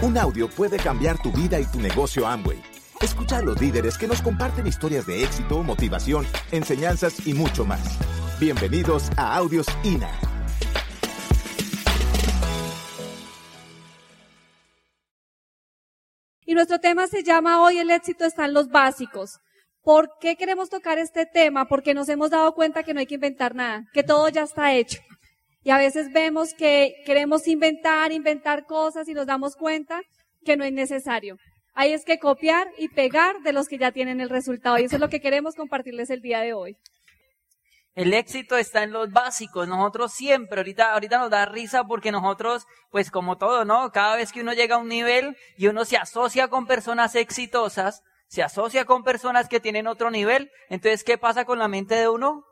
Un audio puede cambiar tu vida y tu negocio Amway. Escucha a los líderes que nos comparten historias de éxito, motivación, enseñanzas y mucho más. Bienvenidos a Audios INA. Y nuestro tema se llama Hoy el éxito está en los básicos. ¿Por qué queremos tocar este tema? Porque nos hemos dado cuenta que no hay que inventar nada, que todo ya está hecho. Y a veces vemos que queremos inventar, inventar cosas y nos damos cuenta que no es necesario. Hay es que copiar y pegar de los que ya tienen el resultado. Y eso es lo que queremos compartirles el día de hoy. El éxito está en los básicos. Nosotros siempre, ahorita, ahorita nos da risa porque nosotros, pues como todo, ¿no? Cada vez que uno llega a un nivel y uno se asocia con personas exitosas, se asocia con personas que tienen otro nivel, entonces, ¿qué pasa con la mente de uno?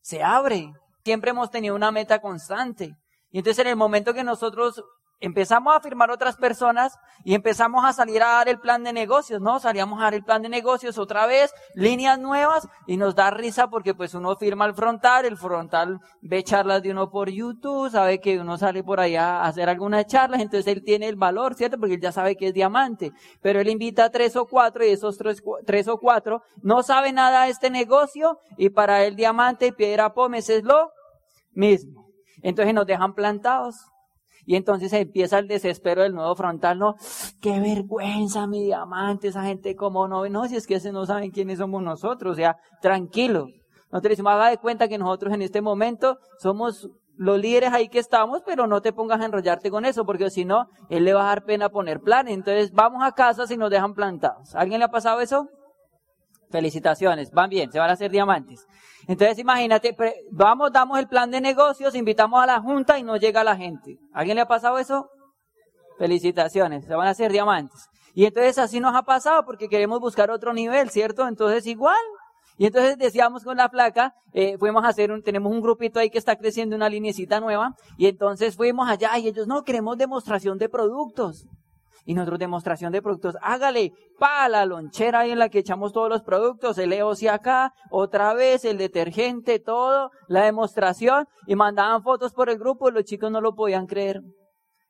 Se abre siempre hemos tenido una meta constante. Y entonces en el momento que nosotros empezamos a firmar otras personas y empezamos a salir a dar el plan de negocios, ¿no? Salíamos a dar el plan de negocios otra vez, líneas nuevas y nos da risa porque pues uno firma el frontal, el frontal ve charlas de uno por YouTube, sabe que uno sale por allá a hacer algunas charlas, entonces él tiene el valor, ¿cierto? Porque él ya sabe que es diamante, pero él invita a tres o cuatro y esos tres, o cuatro no sabe nada de este negocio y para él diamante y piedra pómez es lo mismo. Entonces nos dejan plantados. Y entonces empieza el desespero del nuevo frontal, no, qué vergüenza mi diamante, esa gente como no, no, si es que ese no saben quiénes somos nosotros, o sea, tranquilo. Nosotros decimos, haga de cuenta que nosotros en este momento somos los líderes ahí que estamos, pero no te pongas a enrollarte con eso, porque si no, él le va a dar pena poner plan. Entonces vamos a casa si nos dejan plantados. ¿Alguien le ha pasado eso? Felicitaciones, van bien, se van a hacer diamantes. Entonces imagínate, vamos, damos el plan de negocios, invitamos a la junta y no llega la gente. ¿Alguien le ha pasado eso? Felicitaciones, se van a hacer diamantes. Y entonces así nos ha pasado porque queremos buscar otro nivel, ¿cierto? Entonces igual. Y entonces decíamos con la placa, eh, fuimos a hacer un, tenemos un grupito ahí que está creciendo una linecita nueva, y entonces fuimos allá y ellos, no, queremos demostración de productos y nosotros demostración de productos, hágale pa la lonchera ahí en la que echamos todos los productos, el EOC acá, otra vez el detergente, todo, la demostración y mandaban fotos por el grupo y los chicos no lo podían creer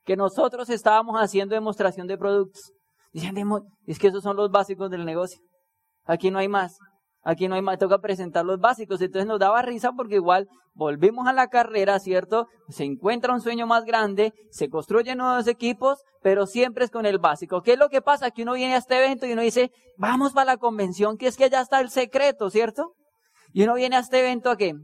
que nosotros estábamos haciendo demostración de productos. Dicen, es que esos son los básicos del negocio. Aquí no hay más. Aquí no hay más, toca presentar los básicos. Entonces nos daba risa porque igual volvimos a la carrera, ¿cierto? Se encuentra un sueño más grande, se construyen nuevos equipos, pero siempre es con el básico. ¿Qué es lo que pasa? Que uno viene a este evento y uno dice, vamos para la convención, que es que ya está el secreto, ¿cierto? Y uno viene a este evento a qué?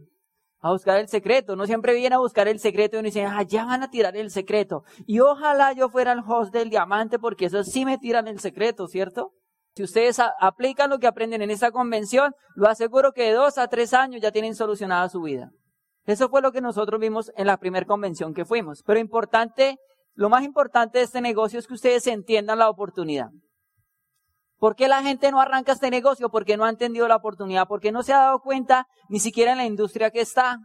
A buscar el secreto. Uno siempre viene a buscar el secreto y uno dice, ah, ya van a tirar el secreto. Y ojalá yo fuera el host del diamante porque eso sí me tiran el secreto, ¿cierto? Si ustedes aplican lo que aprenden en esta convención, lo aseguro que de dos a tres años ya tienen solucionada su vida. Eso fue lo que nosotros vimos en la primera convención que fuimos. Pero importante, lo más importante de este negocio es que ustedes entiendan la oportunidad. ¿Por qué la gente no arranca este negocio? Porque no ha entendido la oportunidad, porque no se ha dado cuenta ni siquiera en la industria que está.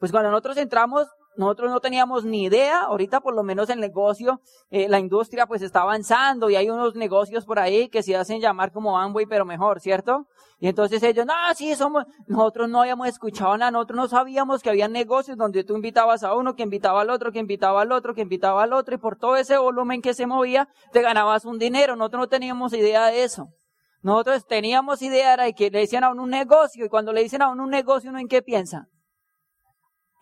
Pues cuando nosotros entramos, nosotros no teníamos ni idea, ahorita por lo menos el negocio, eh, la industria pues está avanzando y hay unos negocios por ahí que se hacen llamar como Amway, pero mejor, ¿cierto? Y entonces ellos, no, sí, somos, nosotros no habíamos escuchado nada, nosotros no sabíamos que había negocios donde tú invitabas a uno, que invitaba al otro, que invitaba al otro, que invitaba al otro, y por todo ese volumen que se movía, te ganabas un dinero, nosotros no teníamos idea de eso. Nosotros teníamos idea de que le decían a uno un negocio, y cuando le dicen a uno un negocio, ¿uno en qué piensa?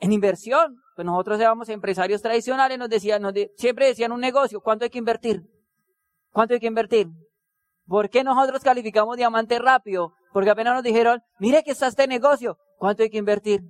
En inversión. Pues nosotros éramos empresarios tradicionales, nos decían, siempre decían un negocio, ¿cuánto hay que invertir? ¿Cuánto hay que invertir? ¿Por qué nosotros calificamos diamante rápido? Porque apenas nos dijeron, mire que está este negocio, ¿cuánto hay que invertir?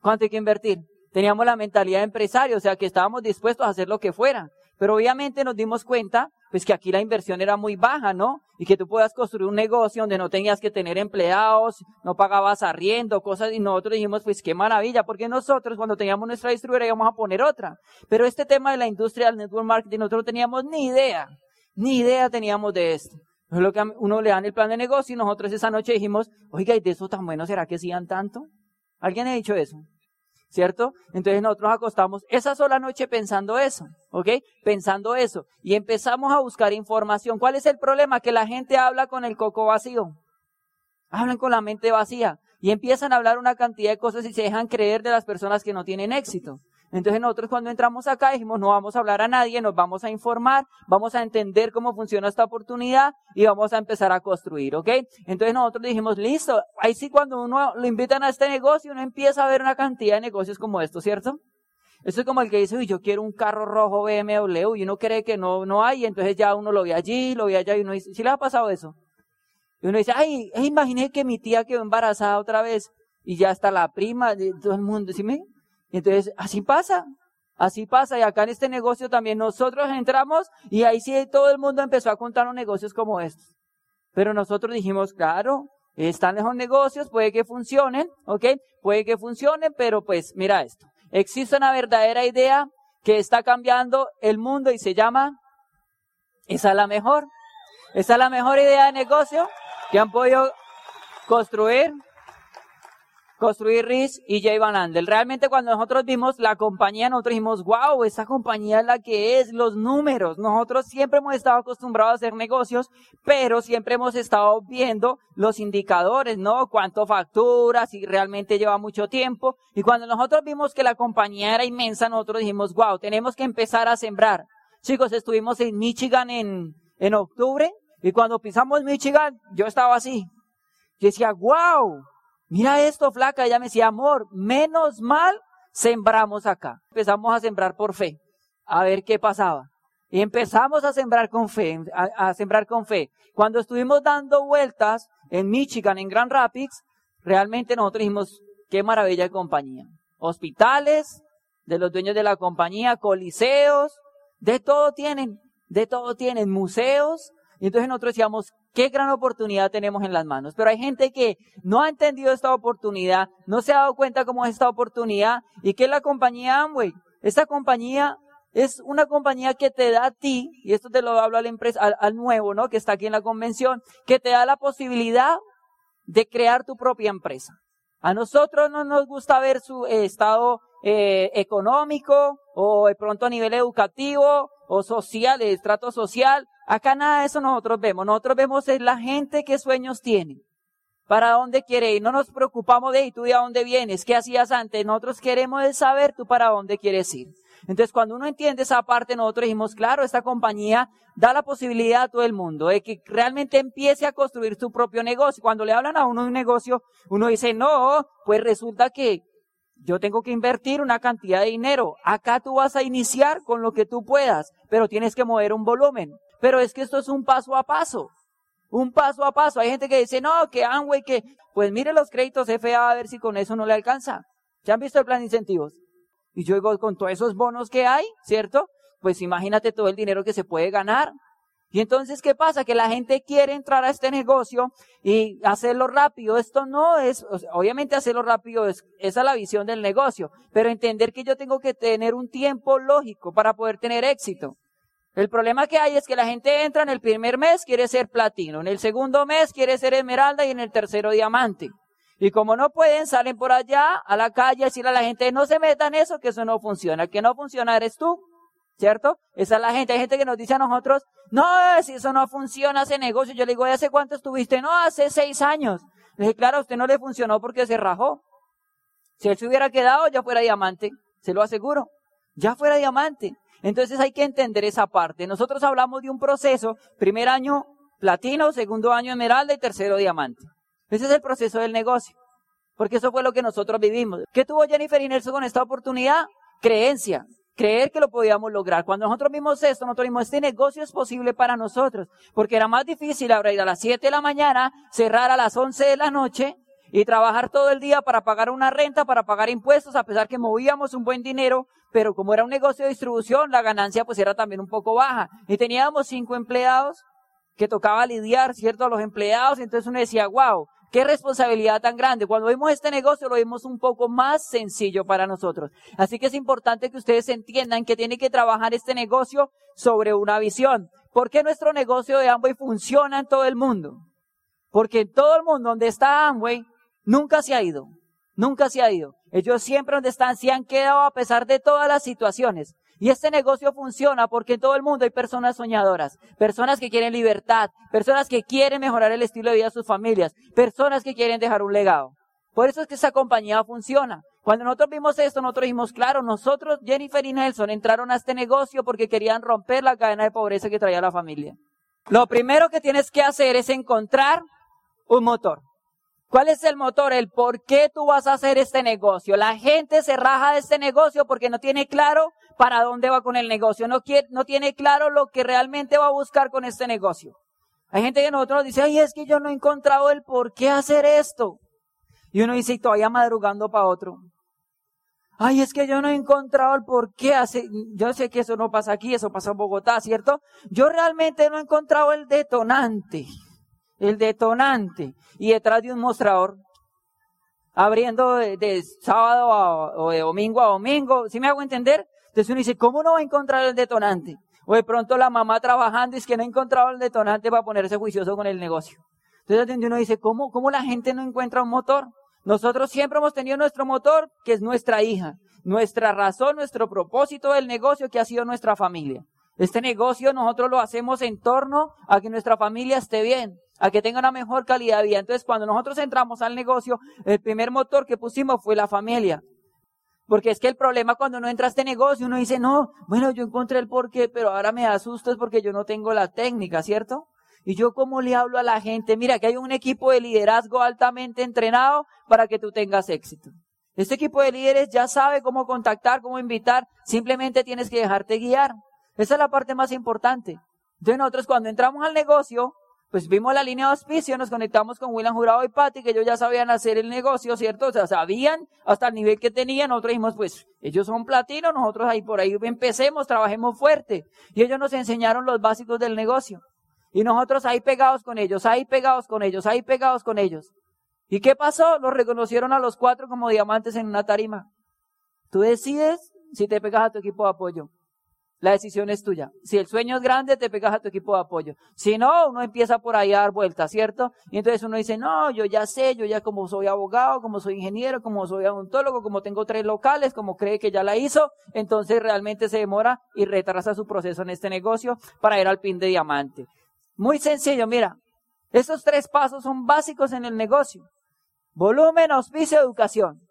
¿Cuánto hay que invertir? Teníamos la mentalidad de empresario, o sea que estábamos dispuestos a hacer lo que fuera. Pero obviamente nos dimos cuenta pues que aquí la inversión era muy baja, ¿no? Y que tú puedas construir un negocio donde no tenías que tener empleados, no pagabas arriendo, cosas, y nosotros dijimos, pues qué maravilla, porque nosotros cuando teníamos nuestra distribuidora íbamos a poner otra. Pero este tema de la industria del network marketing, nosotros no teníamos ni idea, ni idea teníamos de esto. Es lo que uno le dan el plan de negocio y nosotros esa noche dijimos, oiga, ¿y de eso tan bueno será que sigan tanto? ¿Alguien ha dicho eso? ¿Cierto? Entonces nosotros acostamos esa sola noche pensando eso, ¿ok? Pensando eso. Y empezamos a buscar información. ¿Cuál es el problema? Que la gente habla con el coco vacío. Hablan con la mente vacía. Y empiezan a hablar una cantidad de cosas y se dejan creer de las personas que no tienen éxito. Entonces nosotros cuando entramos acá dijimos, no vamos a hablar a nadie, nos vamos a informar, vamos a entender cómo funciona esta oportunidad y vamos a empezar a construir, ¿ok? Entonces nosotros dijimos, listo, ahí sí cuando uno lo invitan a este negocio, uno empieza a ver una cantidad de negocios como estos, ¿cierto? Esto es como el que dice, uy, yo quiero un carro rojo BMW y uno cree que no, no hay, entonces ya uno lo ve allí, lo ve allá y uno dice, ¿sí le ha pasado eso? Y uno dice, ay, imaginé que mi tía quedó embarazada otra vez y ya está la prima de todo el mundo, ¿sí me? Entonces, así pasa, así pasa. Y acá en este negocio también nosotros entramos y ahí sí todo el mundo empezó a contar los negocios como estos. Pero nosotros dijimos, claro, están esos negocios, puede que funcionen, ¿ok? Puede que funcionen, pero pues mira esto. Existe una verdadera idea que está cambiando el mundo y se llama, esa es la mejor, esa es la mejor idea de negocio que han podido construir construir RIS y Jay Van Andel. Realmente cuando nosotros vimos la compañía, nosotros dijimos, wow, esa compañía es la que es, los números. Nosotros siempre hemos estado acostumbrados a hacer negocios, pero siempre hemos estado viendo los indicadores, ¿no? Cuánto factura, si realmente lleva mucho tiempo. Y cuando nosotros vimos que la compañía era inmensa, nosotros dijimos, wow, tenemos que empezar a sembrar. Chicos, estuvimos en Michigan en, en octubre y cuando pisamos Michigan, yo estaba así. Yo decía, wow, Mira esto, flaca. Ella me decía, amor, menos mal sembramos acá. Empezamos a sembrar por fe, a ver qué pasaba. Y empezamos a sembrar con fe, a, sembrar con fe. Cuando estuvimos dando vueltas en Michigan, en Grand Rapids, realmente nosotros dijimos, qué maravilla de compañía. Hospitales, de los dueños de la compañía, coliseos, de todo tienen, de todo tienen, museos. Y entonces nosotros decíamos, qué gran oportunidad tenemos en las manos. Pero hay gente que no ha entendido esta oportunidad, no se ha dado cuenta cómo es esta oportunidad y que es la compañía Amway. Esta compañía es una compañía que te da a ti, y esto te lo hablo al, empresa, al, nuevo, ¿no? Que está aquí en la convención, que te da la posibilidad de crear tu propia empresa. A nosotros no nos gusta ver su eh, estado eh, económico o de pronto a nivel educativo o social, de estrato social, Acá nada de eso nosotros vemos. Nosotros vemos es la gente que sueños tiene. ¿Para dónde quiere ir? No nos preocupamos de, ¿y tú de dónde vienes? ¿Qué hacías antes? Nosotros queremos saber tú para dónde quieres ir. Entonces, cuando uno entiende esa parte, nosotros dijimos, claro, esta compañía da la posibilidad a todo el mundo de que realmente empiece a construir su propio negocio. Cuando le hablan a uno de un negocio, uno dice, no, pues resulta que yo tengo que invertir una cantidad de dinero. Acá tú vas a iniciar con lo que tú puedas, pero tienes que mover un volumen. Pero es que esto es un paso a paso. Un paso a paso. Hay gente que dice, no, que Amway, que, pues mire los créditos FA a ver si con eso no le alcanza. ¿Ya han visto el plan de incentivos? Y yo digo, con todos esos bonos que hay, ¿cierto? Pues imagínate todo el dinero que se puede ganar. Y entonces, ¿qué pasa? Que la gente quiere entrar a este negocio y hacerlo rápido. Esto no es, obviamente hacerlo rápido es, esa es la visión del negocio, pero entender que yo tengo que tener un tiempo lógico para poder tener éxito. El problema que hay es que la gente entra en el primer mes, quiere ser platino, en el segundo mes quiere ser esmeralda y en el tercero diamante. Y como no pueden, salen por allá a la calle a decirle a la gente, no se metan eso, que eso no funciona. que no funciona eres tú, ¿cierto? Esa es la gente. Hay gente que nos dice a nosotros, no, si eso no funciona, ese negocio. Yo le digo, ¿y hace cuánto estuviste? No, hace seis años. Le dije, claro, a usted no le funcionó porque se rajó. Si él se hubiera quedado, ya fuera diamante. Se lo aseguro. Ya fuera diamante. Entonces hay que entender esa parte. Nosotros hablamos de un proceso, primer año platino, segundo año esmeralda y tercero diamante. Ese es el proceso del negocio. Porque eso fue lo que nosotros vivimos. ¿Qué tuvo Jennifer y Nelson con esta oportunidad? Creencia. Creer que lo podíamos lograr. Cuando nosotros vimos esto, nosotros vimos, este negocio es posible para nosotros. Porque era más difícil ahora ir a las 7 de la mañana, cerrar a las 11 de la noche y trabajar todo el día para pagar una renta, para pagar impuestos, a pesar que movíamos un buen dinero, pero como era un negocio de distribución, la ganancia pues era también un poco baja. Y teníamos cinco empleados que tocaba lidiar, ¿cierto? A los empleados, entonces uno decía, wow, qué responsabilidad tan grande. Cuando vimos este negocio lo vimos un poco más sencillo para nosotros. Así que es importante que ustedes entiendan que tiene que trabajar este negocio sobre una visión. ¿Por qué nuestro negocio de Amway funciona en todo el mundo? Porque en todo el mundo donde está Amway, Nunca se ha ido. Nunca se ha ido. Ellos siempre donde están se han quedado a pesar de todas las situaciones. Y este negocio funciona porque en todo el mundo hay personas soñadoras, personas que quieren libertad, personas que quieren mejorar el estilo de vida de sus familias, personas que quieren dejar un legado. Por eso es que esa compañía funciona. Cuando nosotros vimos esto, nosotros dijimos, claro, nosotros, Jennifer y Nelson, entraron a este negocio porque querían romper la cadena de pobreza que traía la familia. Lo primero que tienes que hacer es encontrar un motor. ¿Cuál es el motor? El por qué tú vas a hacer este negocio. La gente se raja de este negocio porque no tiene claro para dónde va con el negocio. No, tiene claro lo que realmente va a buscar con este negocio. Hay gente que nosotros dice, ay, es que yo no he encontrado el por qué hacer esto. Y uno dice, todavía madrugando para otro. Ay, es que yo no he encontrado el por qué hace, yo sé que eso no pasa aquí, eso pasa en Bogotá, ¿cierto? Yo realmente no he encontrado el detonante, el detonante. Y detrás de un mostrador, abriendo de, sábado o de domingo a domingo, ¿sí me hago entender? Entonces uno dice, ¿cómo no va a encontrar el detonante? O de pronto la mamá trabajando es que no ha encontrado el detonante para ponerse juicioso con el negocio. Entonces uno dice, ¿cómo, cómo la gente no encuentra un motor? Nosotros siempre hemos tenido nuestro motor, que es nuestra hija, nuestra razón, nuestro propósito del negocio, que ha sido nuestra familia. Este negocio nosotros lo hacemos en torno a que nuestra familia esté bien, a que tenga una mejor calidad de vida. Entonces, cuando nosotros entramos al negocio, el primer motor que pusimos fue la familia. Porque es que el problema cuando uno entra a este negocio, uno dice, no, bueno, yo encontré el porqué, pero ahora me asusto es porque yo no tengo la técnica, ¿cierto? Y yo cómo le hablo a la gente, mira que hay un equipo de liderazgo altamente entrenado para que tú tengas éxito. Este equipo de líderes ya sabe cómo contactar, cómo invitar, simplemente tienes que dejarte guiar. Esa es la parte más importante. Entonces nosotros cuando entramos al negocio, pues vimos la línea de auspicio, nos conectamos con William Jurado y Patty, que ellos ya sabían hacer el negocio, ¿cierto? O sea, sabían hasta el nivel que tenían. Nosotros dijimos, pues, ellos son platino, nosotros ahí por ahí empecemos, trabajemos fuerte. Y ellos nos enseñaron los básicos del negocio. Y nosotros ahí pegados con ellos, ahí pegados con ellos, ahí pegados con ellos. ¿Y qué pasó? Los reconocieron a los cuatro como diamantes en una tarima. Tú decides si te pegas a tu equipo de apoyo. La decisión es tuya. Si el sueño es grande, te pegas a tu equipo de apoyo. Si no, uno empieza por ahí a dar vueltas, ¿cierto? Y entonces uno dice, no, yo ya sé, yo ya como soy abogado, como soy ingeniero, como soy odontólogo, como tengo tres locales, como cree que ya la hizo, entonces realmente se demora y retrasa su proceso en este negocio para ir al pin de diamante. Muy sencillo, mira. Estos tres pasos son básicos en el negocio. Volumen, auspicio, educación.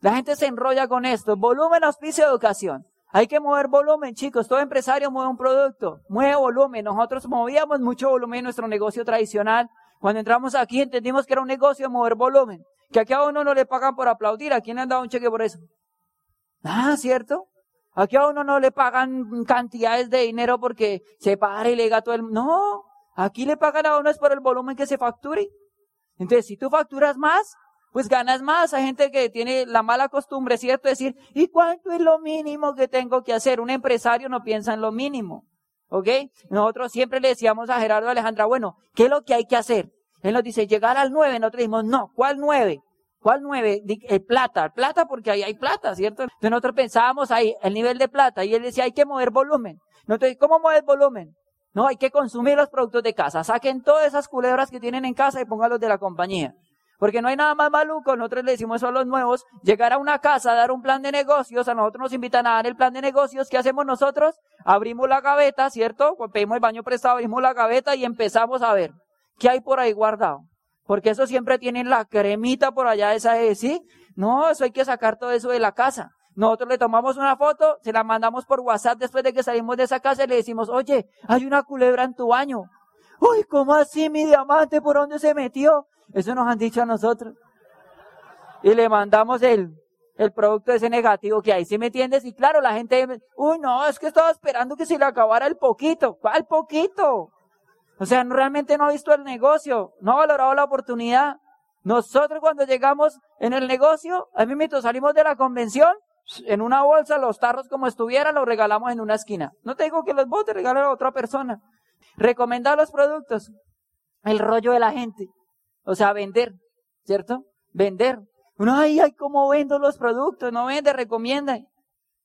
La gente se enrolla con esto. Volumen, auspicio, educación. Hay que mover volumen, chicos. Todo empresario mueve un producto, mueve volumen. Nosotros movíamos mucho volumen en nuestro negocio tradicional. Cuando entramos aquí entendimos que era un negocio de mover volumen. Que aquí a uno no le pagan por aplaudir. ¿A quién le han dado un cheque por eso? Ah, ¿cierto? Aquí a uno no le pagan cantidades de dinero porque se para y le diga todo el... No, aquí le pagan a uno es por el volumen que se facture. Entonces, si tú facturas más, pues ganas más. Hay gente que tiene la mala costumbre, ¿cierto? De decir, ¿y cuánto es lo mínimo que tengo que hacer? Un empresario no piensa en lo mínimo. ¿Ok? Nosotros siempre le decíamos a Gerardo Alejandra, bueno, ¿qué es lo que hay que hacer? Él nos dice, llegar al nueve. Nosotros dijimos, no, ¿cuál nueve? ¿Cuál nueve? El plata, plata porque ahí hay plata, ¿cierto? Entonces nosotros pensábamos ahí, el nivel de plata, y él decía, hay que mover volumen. Nosotros, ¿cómo mover volumen? No, hay que consumir los productos de casa. Saquen todas esas culebras que tienen en casa y póngalos de la compañía. Porque no hay nada más maluco, nosotros le decimos eso a los nuevos, llegar a una casa, dar un plan de negocios, a nosotros nos invitan a dar el plan de negocios, ¿qué hacemos nosotros? Abrimos la gaveta, ¿cierto? Pedimos el baño prestado, abrimos la gaveta y empezamos a ver qué hay por ahí guardado. Porque eso siempre tienen la cremita por allá, esa es, ¿sí? No, eso hay que sacar todo eso de la casa. Nosotros le tomamos una foto, se la mandamos por WhatsApp después de que salimos de esa casa y le decimos, oye, hay una culebra en tu baño. Uy, ¿cómo así mi diamante? ¿Por dónde se metió? Eso nos han dicho a nosotros. Y le mandamos el, el producto ese negativo que hay, ¿sí me entiendes? Y claro, la gente, uy, no, es que estaba esperando que se le acabara el poquito. ¿Cuál poquito? O sea, realmente no ha visto el negocio, no ha valorado la oportunidad. Nosotros cuando llegamos en el negocio, a mí me salimos de la convención, en una bolsa, los tarros como estuvieran, los regalamos en una esquina. No te digo que los botes, regalo a otra persona. Recomendar los productos, el rollo de la gente. O sea, vender, ¿cierto? Vender. Uno, ay, ay, ¿cómo vendo los productos? No vende, recomienda.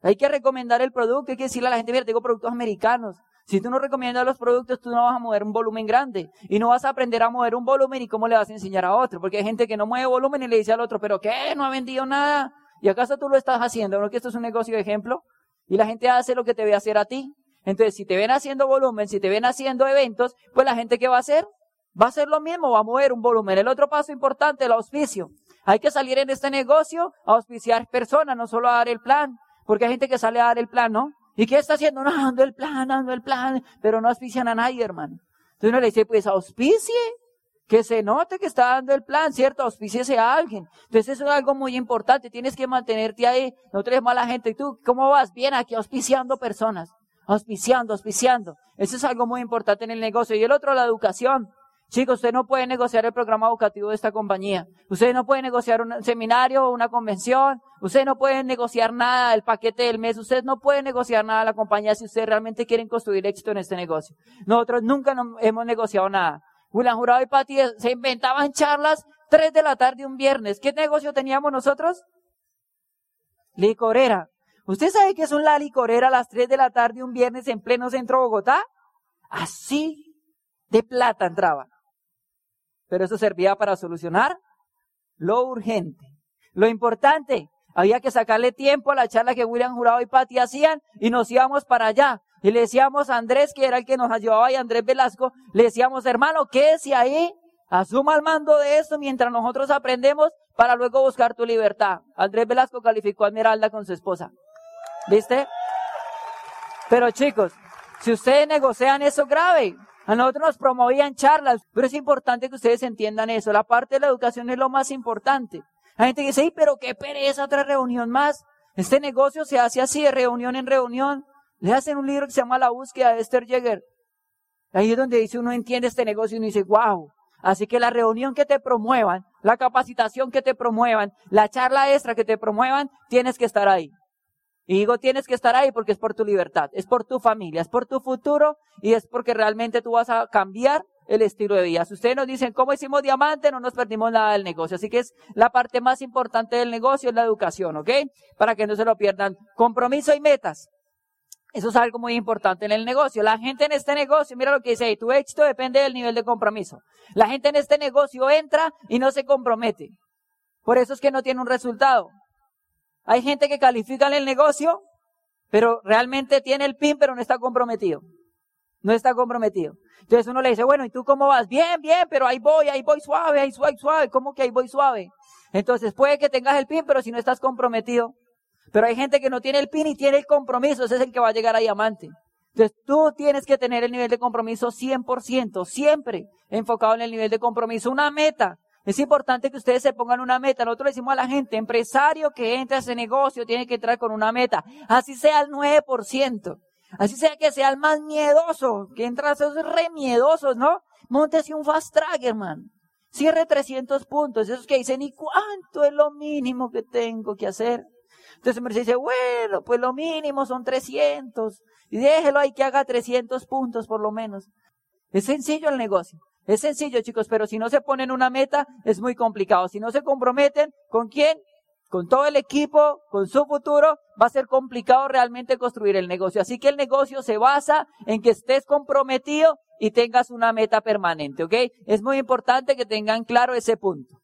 Hay que recomendar el producto, hay que decirle a la gente, mira, tengo productos americanos. Si tú no recomiendas los productos, tú no vas a mover un volumen grande. Y no vas a aprender a mover un volumen y cómo le vas a enseñar a otro. Porque hay gente que no mueve volumen y le dice al otro, pero ¿qué? No ha vendido nada. ¿Y acaso tú lo estás haciendo? ¿No que esto es un negocio de ejemplo? Y la gente hace lo que te ve hacer a ti. Entonces, si te ven haciendo volumen, si te ven haciendo eventos, pues la gente ¿qué va a hacer? Va a hacer lo mismo, va a mover un volumen. El otro paso importante, el auspicio. Hay que salir en este negocio a auspiciar personas, no solo a dar el plan. Porque hay gente que sale a dar el plan, ¿no? ¿Y qué está haciendo? No, dando el plan, dando el plan, pero no auspician a nadie, hermano. Entonces uno le dice, pues auspicie, que se note que está dando el plan, ¿cierto? Auspiciese a alguien. Entonces eso es algo muy importante, tienes que mantenerte ahí, no traes mala gente. ¿Y tú cómo vas? Bien, aquí auspiciando personas, auspiciando, auspiciando. Eso es algo muy importante en el negocio. Y el otro, la educación. Chicos, usted no puede negociar el programa educativo de esta compañía. Usted no puede negociar un seminario o una convención. Usted no puede negociar nada del paquete del mes. Usted no puede negociar nada la compañía si ustedes realmente quieren construir éxito en este negocio. Nosotros nunca hemos negociado nada. William Jurado y Pati se inventaban charlas tres de la tarde un viernes. ¿Qué negocio teníamos nosotros? Licorera. ¿Usted sabe qué es una licorera a las tres de la tarde un viernes en pleno centro de Bogotá? Así de plata entraba. Pero eso servía para solucionar lo urgente. Lo importante, había que sacarle tiempo a la charla que William Jurado y Pati hacían y nos íbamos para allá. Y le decíamos a Andrés, que era el que nos ayudaba, y Andrés Velasco, le decíamos, hermano, quédese ahí, asuma el mando de esto mientras nosotros aprendemos para luego buscar tu libertad. Andrés Velasco calificó a Esmeralda con su esposa. ¿Viste? Pero chicos, si ustedes negocian eso grave, a nosotros nos promovían charlas, pero es importante que ustedes entiendan eso. La parte de la educación es lo más importante. Hay gente dice, pero qué pereza otra reunión más. Este negocio se hace así de reunión en reunión. Le hacen un libro que se llama La búsqueda de Esther Jäger. Ahí es donde dice uno entiende este negocio y uno dice, wow. Así que la reunión que te promuevan, la capacitación que te promuevan, la charla extra que te promuevan, tienes que estar ahí. Y digo, tienes que estar ahí porque es por tu libertad, es por tu familia, es por tu futuro y es porque realmente tú vas a cambiar el estilo de vida. Si ustedes nos dicen cómo hicimos diamante, no nos perdimos nada del negocio. Así que es la parte más importante del negocio, es la educación, ¿ok? Para que no se lo pierdan. Compromiso y metas. Eso es algo muy importante en el negocio. La gente en este negocio, mira lo que dice ahí, tu éxito depende del nivel de compromiso. La gente en este negocio entra y no se compromete. Por eso es que no tiene un resultado. Hay gente que califica en el negocio, pero realmente tiene el PIN, pero no está comprometido. No está comprometido. Entonces uno le dice, bueno, ¿y tú cómo vas? Bien, bien, pero ahí voy, ahí voy suave, ahí voy suave. ¿Cómo que ahí voy suave? Entonces puede que tengas el PIN, pero si no estás comprometido, pero hay gente que no tiene el pin y tiene el compromiso, ese es el que va a llegar a diamante. Entonces tú tienes que tener el nivel de compromiso 100%, siempre enfocado en el nivel de compromiso, una meta. Es importante que ustedes se pongan una meta. Nosotros le decimos a la gente, empresario que entra a ese negocio tiene que entrar con una meta. Así sea el 9%. Así sea que sea el más miedoso, que entra a esos re miedosos, ¿no? Montese un fast track, hermano. Cierre 300 puntos. Esos que dicen, ¿y cuánto es lo mínimo que tengo que hacer? Entonces me dice, bueno, pues lo mínimo son 300. Y déjelo ahí que haga 300 puntos por lo menos. Es sencillo el negocio. Es sencillo, chicos, pero si no se ponen una meta, es muy complicado. Si no se comprometen, ¿con quién? Con todo el equipo, con su futuro, va a ser complicado realmente construir el negocio. Así que el negocio se basa en que estés comprometido y tengas una meta permanente, ¿ok? Es muy importante que tengan claro ese punto.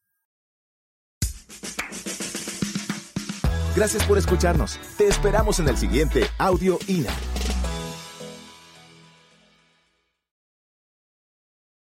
Gracias por escucharnos. Te esperamos en el siguiente Audio INA.